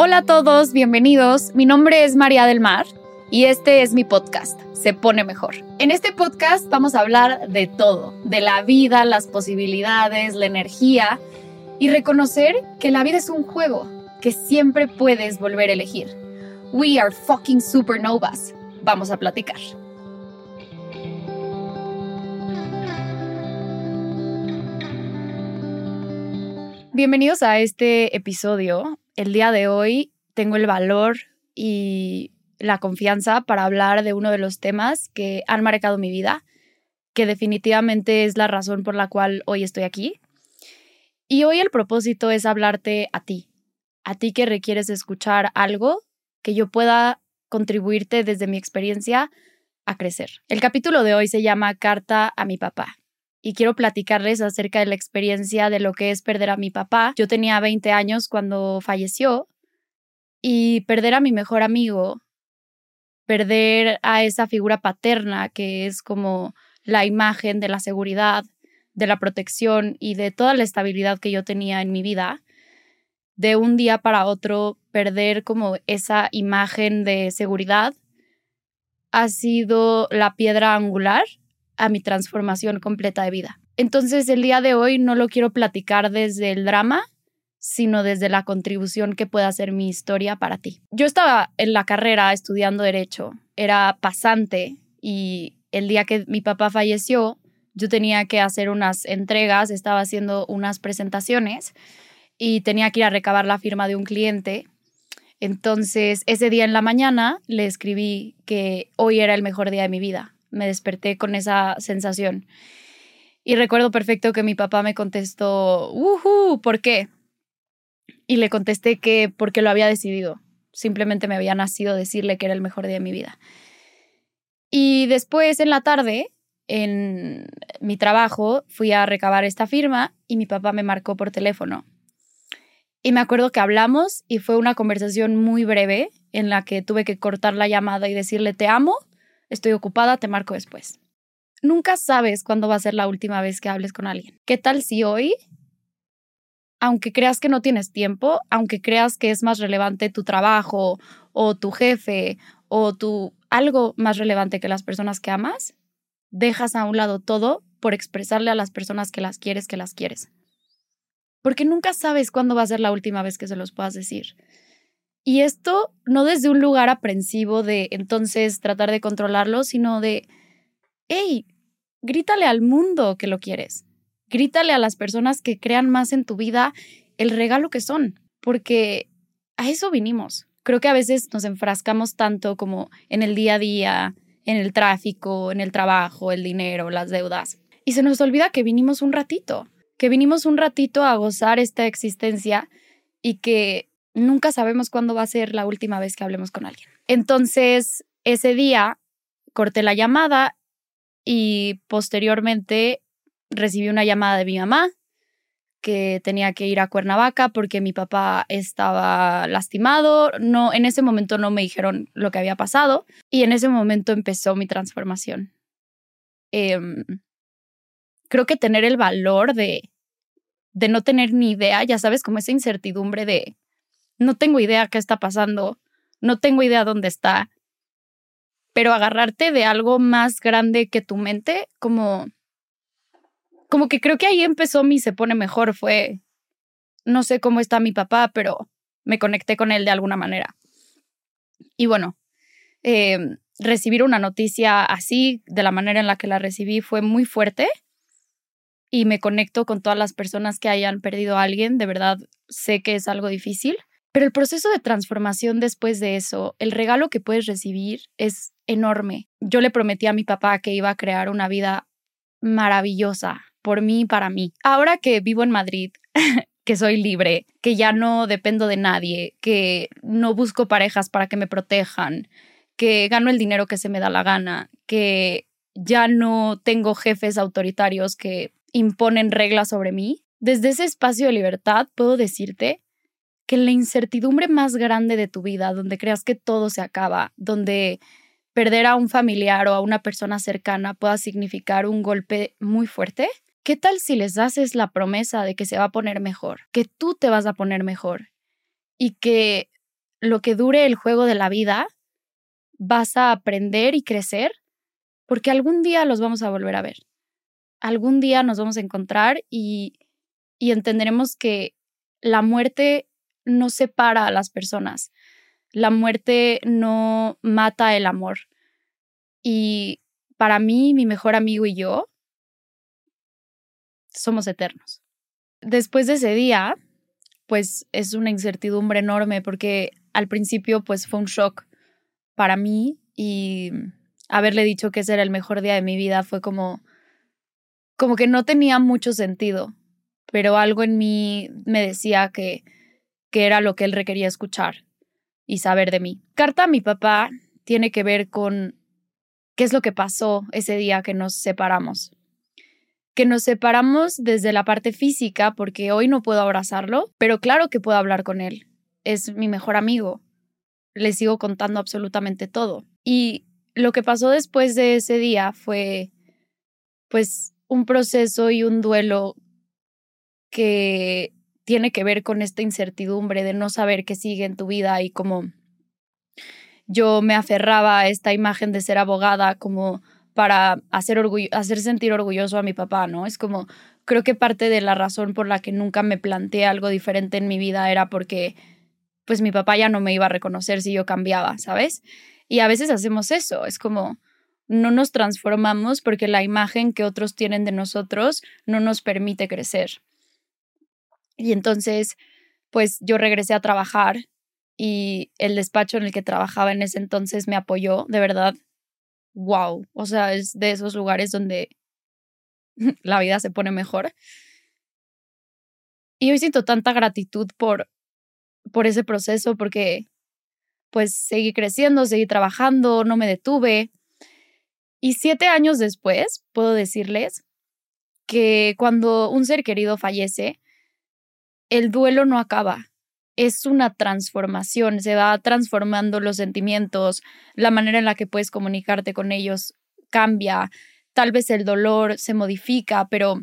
Hola a todos, bienvenidos. Mi nombre es María del Mar y este es mi podcast, Se pone mejor. En este podcast vamos a hablar de todo, de la vida, las posibilidades, la energía y reconocer que la vida es un juego que siempre puedes volver a elegir. We are fucking supernovas. Vamos a platicar. Bienvenidos a este episodio. El día de hoy tengo el valor y la confianza para hablar de uno de los temas que han marcado mi vida, que definitivamente es la razón por la cual hoy estoy aquí. Y hoy el propósito es hablarte a ti, a ti que requieres escuchar algo que yo pueda contribuirte desde mi experiencia a crecer. El capítulo de hoy se llama Carta a mi papá y quiero platicarles acerca de la experiencia de lo que es perder a mi papá. Yo tenía 20 años cuando falleció y perder a mi mejor amigo, perder a esa figura paterna que es como la imagen de la seguridad, de la protección y de toda la estabilidad que yo tenía en mi vida, de un día para otro perder como esa imagen de seguridad ha sido la piedra angular a mi transformación completa de vida. Entonces el día de hoy no lo quiero platicar desde el drama, sino desde la contribución que pueda hacer mi historia para ti. Yo estaba en la carrera estudiando derecho, era pasante y el día que mi papá falleció, yo tenía que hacer unas entregas, estaba haciendo unas presentaciones y tenía que ir a recabar la firma de un cliente. Entonces, ese día en la mañana le escribí que hoy era el mejor día de mi vida, me desperté con esa sensación. Y recuerdo perfecto que mi papá me contestó, ¡Uhú! ¿Por qué? Y le contesté que porque lo había decidido. Simplemente me había nacido decirle que era el mejor día de mi vida. Y después, en la tarde, en mi trabajo, fui a recabar esta firma y mi papá me marcó por teléfono. Y me acuerdo que hablamos y fue una conversación muy breve en la que tuve que cortar la llamada y decirle te amo estoy ocupada, te marco después. Nunca sabes cuándo va a ser la última vez que hables con alguien. ¿Qué tal si hoy, aunque creas que no tienes tiempo, aunque creas que es más relevante tu trabajo o tu jefe o tu algo más relevante que las personas que amas, dejas a un lado todo por expresarle a las personas que las quieres que las quieres? Porque nunca sabes cuándo va a ser la última vez que se los puedas decir. Y esto no desde un lugar aprensivo de entonces tratar de controlarlo, sino de, hey, grítale al mundo que lo quieres. Grítale a las personas que crean más en tu vida el regalo que son, porque a eso vinimos. Creo que a veces nos enfrascamos tanto como en el día a día, en el tráfico, en el trabajo, el dinero, las deudas. Y se nos olvida que vinimos un ratito, que vinimos un ratito a gozar esta existencia y que nunca sabemos cuándo va a ser la última vez que hablemos con alguien. Entonces, ese día corté la llamada y posteriormente recibí una llamada de mi mamá que tenía que ir a Cuernavaca porque mi papá estaba lastimado. No, en ese momento no me dijeron lo que había pasado y en ese momento empezó mi transformación. Em, creo que tener el valor de, de no tener ni idea, ya sabes, como esa incertidumbre de no tengo idea qué está pasando, no tengo idea dónde está, pero agarrarte de algo más grande que tu mente, como, como que creo que ahí empezó mi se pone mejor, fue, no sé cómo está mi papá, pero me conecté con él de alguna manera. Y bueno, em, recibir una noticia así, de la manera en la que la recibí, fue muy fuerte y me conecto con todas las personas que hayan perdido a alguien. De verdad, sé que es algo difícil, pero el proceso de transformación después de eso, el regalo que puedes recibir es enorme. Yo le prometí a mi papá que iba a crear una vida maravillosa por mí y para mí. Ahora que vivo en Madrid, que soy libre, que ya no dependo de nadie, que no busco parejas para que me protejan, que gano el dinero que se me da la gana, que ya no tengo jefes autoritarios que imponen reglas sobre mí, desde ese espacio de libertad puedo decirte que la incertidumbre más grande de tu vida, donde creas que todo se acaba, donde perder a un familiar o a una persona cercana pueda significar un golpe muy fuerte, ¿qué tal si les haces la promesa de que se va a poner mejor, que tú te vas a poner mejor y que lo que dure el juego de la vida, vas a aprender y crecer, porque algún día los vamos a volver a ver. Algún día nos vamos a encontrar y, y entenderemos que la muerte no separa a las personas. La muerte no mata el amor. Y para mí, mi mejor amigo y yo somos eternos. Después de ese día, pues es una incertidumbre enorme porque al principio pues fue un shock para mí y haberle dicho que ese era el mejor día de mi vida fue como como que no tenía mucho sentido, pero algo en mí me decía que que era lo que él requería escuchar y saber de mí. Carta a mi papá tiene que ver con qué es lo que pasó ese día que nos separamos. Que nos separamos desde la parte física porque hoy no puedo abrazarlo, pero claro que puedo hablar con él. Es mi mejor amigo. Le sigo contando absolutamente todo. Y lo que pasó después de ese día fue pues un proceso y un duelo que tiene que ver con esta incertidumbre de no saber qué sigue en tu vida y como yo me aferraba a esta imagen de ser abogada como para hacer, hacer sentir orgulloso a mi papá, ¿no? Es como, creo que parte de la razón por la que nunca me planteé algo diferente en mi vida era porque, pues mi papá ya no me iba a reconocer si yo cambiaba, ¿sabes? Y a veces hacemos eso, es como, no nos transformamos porque la imagen que otros tienen de nosotros no nos permite crecer. Y entonces, pues yo regresé a trabajar y el despacho en el que trabajaba en ese entonces me apoyó, de verdad, wow, o sea, es de esos lugares donde la vida se pone mejor. Y hoy siento tanta gratitud por, por ese proceso porque pues seguí creciendo, seguí trabajando, no me detuve. Y siete años después, puedo decirles que cuando un ser querido fallece, el duelo no acaba, es una transformación, se va transformando los sentimientos, la manera en la que puedes comunicarte con ellos cambia, tal vez el dolor se modifica, pero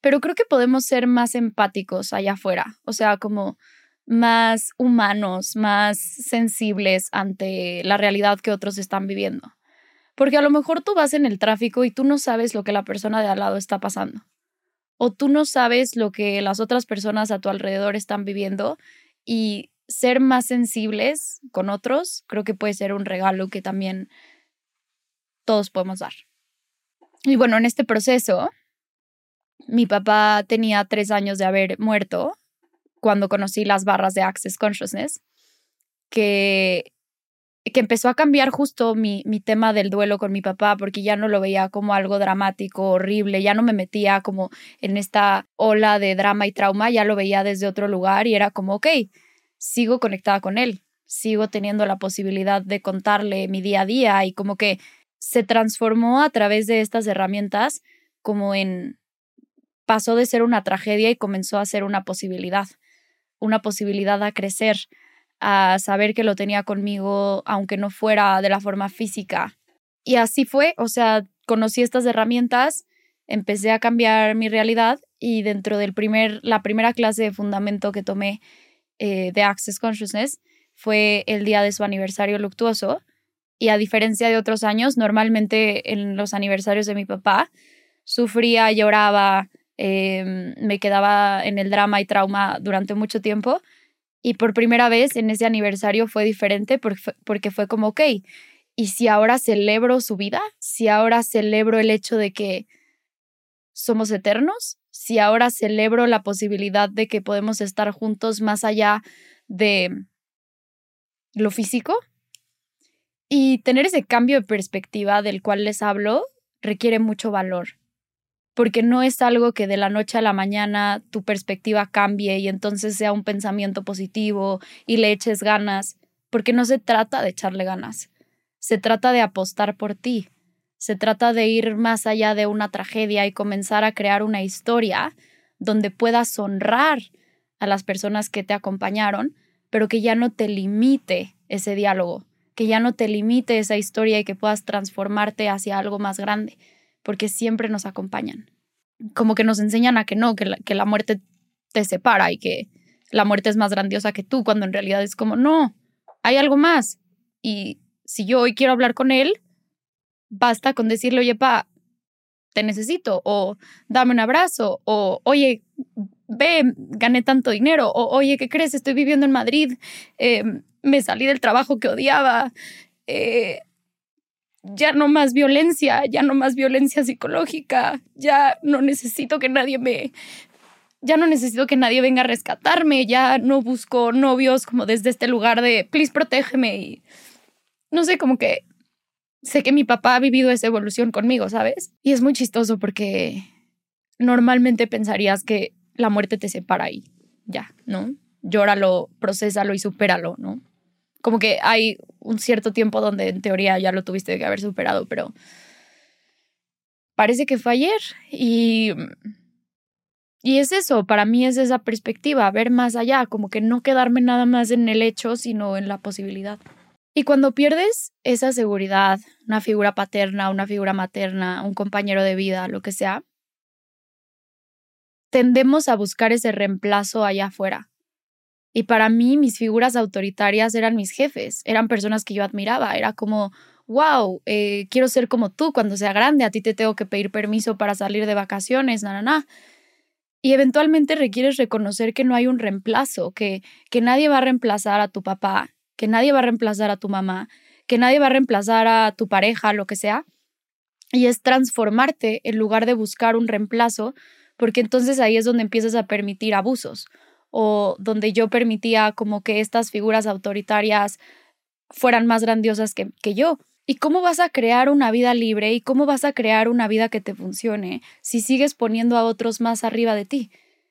pero creo que podemos ser más empáticos allá afuera, o sea, como más humanos, más sensibles ante la realidad que otros están viviendo. Porque a lo mejor tú vas en el tráfico y tú no sabes lo que la persona de al lado está pasando o tú no sabes lo que las otras personas a tu alrededor están viviendo y ser más sensibles con otros creo que puede ser un regalo que también todos podemos dar. Y bueno, en este proceso, mi papá tenía tres años de haber muerto cuando conocí las barras de Access Consciousness, que que empezó a cambiar justo mi, mi tema del duelo con mi papá, porque ya no lo veía como algo dramático, horrible, ya no me metía como en esta ola de drama y trauma, ya lo veía desde otro lugar y era como, ok, sigo conectada con él, sigo teniendo la posibilidad de contarle mi día a día y como que se transformó a través de estas herramientas como en, pasó de ser una tragedia y comenzó a ser una posibilidad, una posibilidad a crecer, a saber que lo tenía conmigo, aunque no fuera de la forma física. Y así fue, o sea, conocí estas herramientas, empecé a cambiar mi realidad y dentro del primer, la primera clase de fundamento que tomé eh, de Access Consciousness fue el día de su aniversario luctuoso. Y a diferencia de otros años, normalmente en los aniversarios de mi papá, sufría, lloraba, em, me quedaba en el drama y trauma durante mucho tiempo. Y por primera vez en ese aniversario fue diferente porque fue, como, ok, ¿y si ahora celebro su vida? ¿Si ahora celebro el hecho de que somos eternos? ¿Si ahora celebro la posibilidad de que podemos estar juntos más allá de lo físico? Y tener ese cambio de perspectiva del cual les hablo requiere mucho valor porque no es algo que de la noche a la mañana tu perspectiva cambie y entonces sea un pensamiento positivo y le eches ganas, porque no se trata de echarle ganas, se trata de apostar por ti, se trata de ir más allá de una tragedia y comenzar a crear una historia donde puedas honrar a las personas que te acompañaron, pero que ya no te limite ese diálogo, que ya no te limite esa historia y que puedas transformarte hacia algo más grande porque siempre nos acompañan. Como que nos enseñan a que no, que la, que la muerte te separa y que la muerte es más grandiosa que tú, cuando en realidad es como, no, hay algo más. Y si yo hoy quiero hablar con él, basta con decirle, oye, pa, te necesito, o dame un abrazo, o oye, ve, gané tanto dinero, o oye, ¿qué crees? Estoy viviendo en Madrid, eh, me salí del trabajo que odiaba, eh, ya no más violencia, ya no más violencia psicológica, ya no necesito que nadie me, ya no necesito que nadie venga a rescatarme, ya no busco novios como desde este lugar de, please, protégeme. Y no sé, como que sé que mi papá ha vivido esa evolución conmigo, ¿sabes? Y es muy chistoso porque normalmente pensarías que la muerte te separa y ya, ¿no? Llóralo, procésalo y supéralo, ¿no? Como que hay un cierto tiempo donde en teoría ya lo tuviste que haber superado, pero parece que fue ayer y y es eso, para mí es esa perspectiva, ver más allá, como que no quedarme nada más en el hecho, sino en la posibilidad. Y cuando pierdes esa seguridad, una figura paterna, una figura materna, un compañero de vida, lo que sea, tendemos a buscar ese reemplazo allá afuera. Y para mí mis figuras autoritarias eran mis jefes, eran personas que yo admiraba, era como, wow, eh, quiero ser como tú cuando sea grande, a ti te tengo que pedir permiso para salir de vacaciones, na, na, na. Y eventualmente requieres reconocer que no hay un reemplazo, que, que nadie va a reemplazar a tu papá, que nadie va a reemplazar a tu mamá, que nadie va a reemplazar a tu pareja, lo que sea. Y es transformarte en lugar de buscar un reemplazo, porque entonces ahí es donde empiezas a permitir abusos o donde yo permitía como que estas figuras autoritarias fueran más grandiosas que, que yo. ¿Y cómo vas a crear una vida libre y cómo vas a crear una vida que te funcione si sigues poniendo a otros más arriba de ti?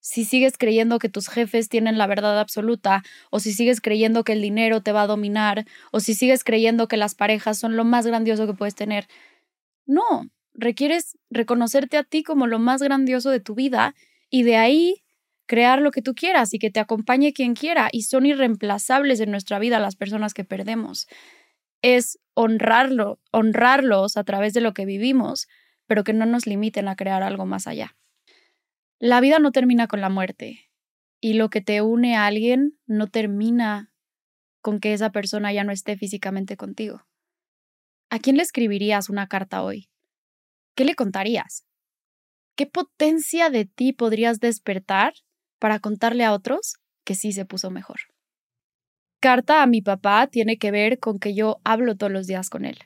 Si sigues creyendo que tus jefes tienen la verdad absoluta, o si sigues creyendo que el dinero te va a dominar, o si sigues creyendo que las parejas son lo más grandioso que puedes tener. No, requieres reconocerte a ti como lo más grandioso de tu vida y de ahí crear lo que tú quieras y que te acompañe quien quiera. Y son irreemplazables en nuestra vida las personas que perdemos es honrarlo, honrarlos a través de lo que vivimos, pero que no nos limiten a crear algo más allá. La vida no termina con la muerte y lo que te une a alguien no termina con que esa persona ya no esté físicamente contigo. ¿A quién le escribirías una carta hoy? ¿Qué le contarías? ¿Qué potencia de ti podrías despertar para contarle a otros que sí se puso mejor? carta a mi papá tiene que ver con que yo hablo todos los días con él,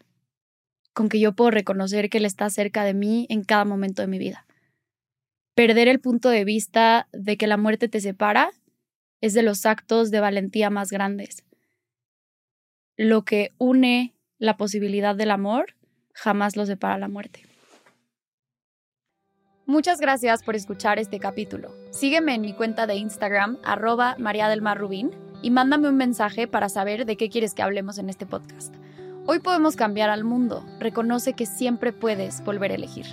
con que yo puedo reconocer que él está cerca de mí en cada momento de mi vida. Perder el punto de vista de que la muerte te separa es de los actos de valentía más grandes. Lo que une la posibilidad del amor jamás lo separa la muerte. Muchas gracias por escuchar este capítulo. Sígueme en mi cuenta de Instagram, arroba María del Mar Rubín y mándame un mensaje para saber de qué quieres que hablemos en este podcast. Hoy podemos cambiar al mundo. Reconoce que siempre puedes volver a elegir.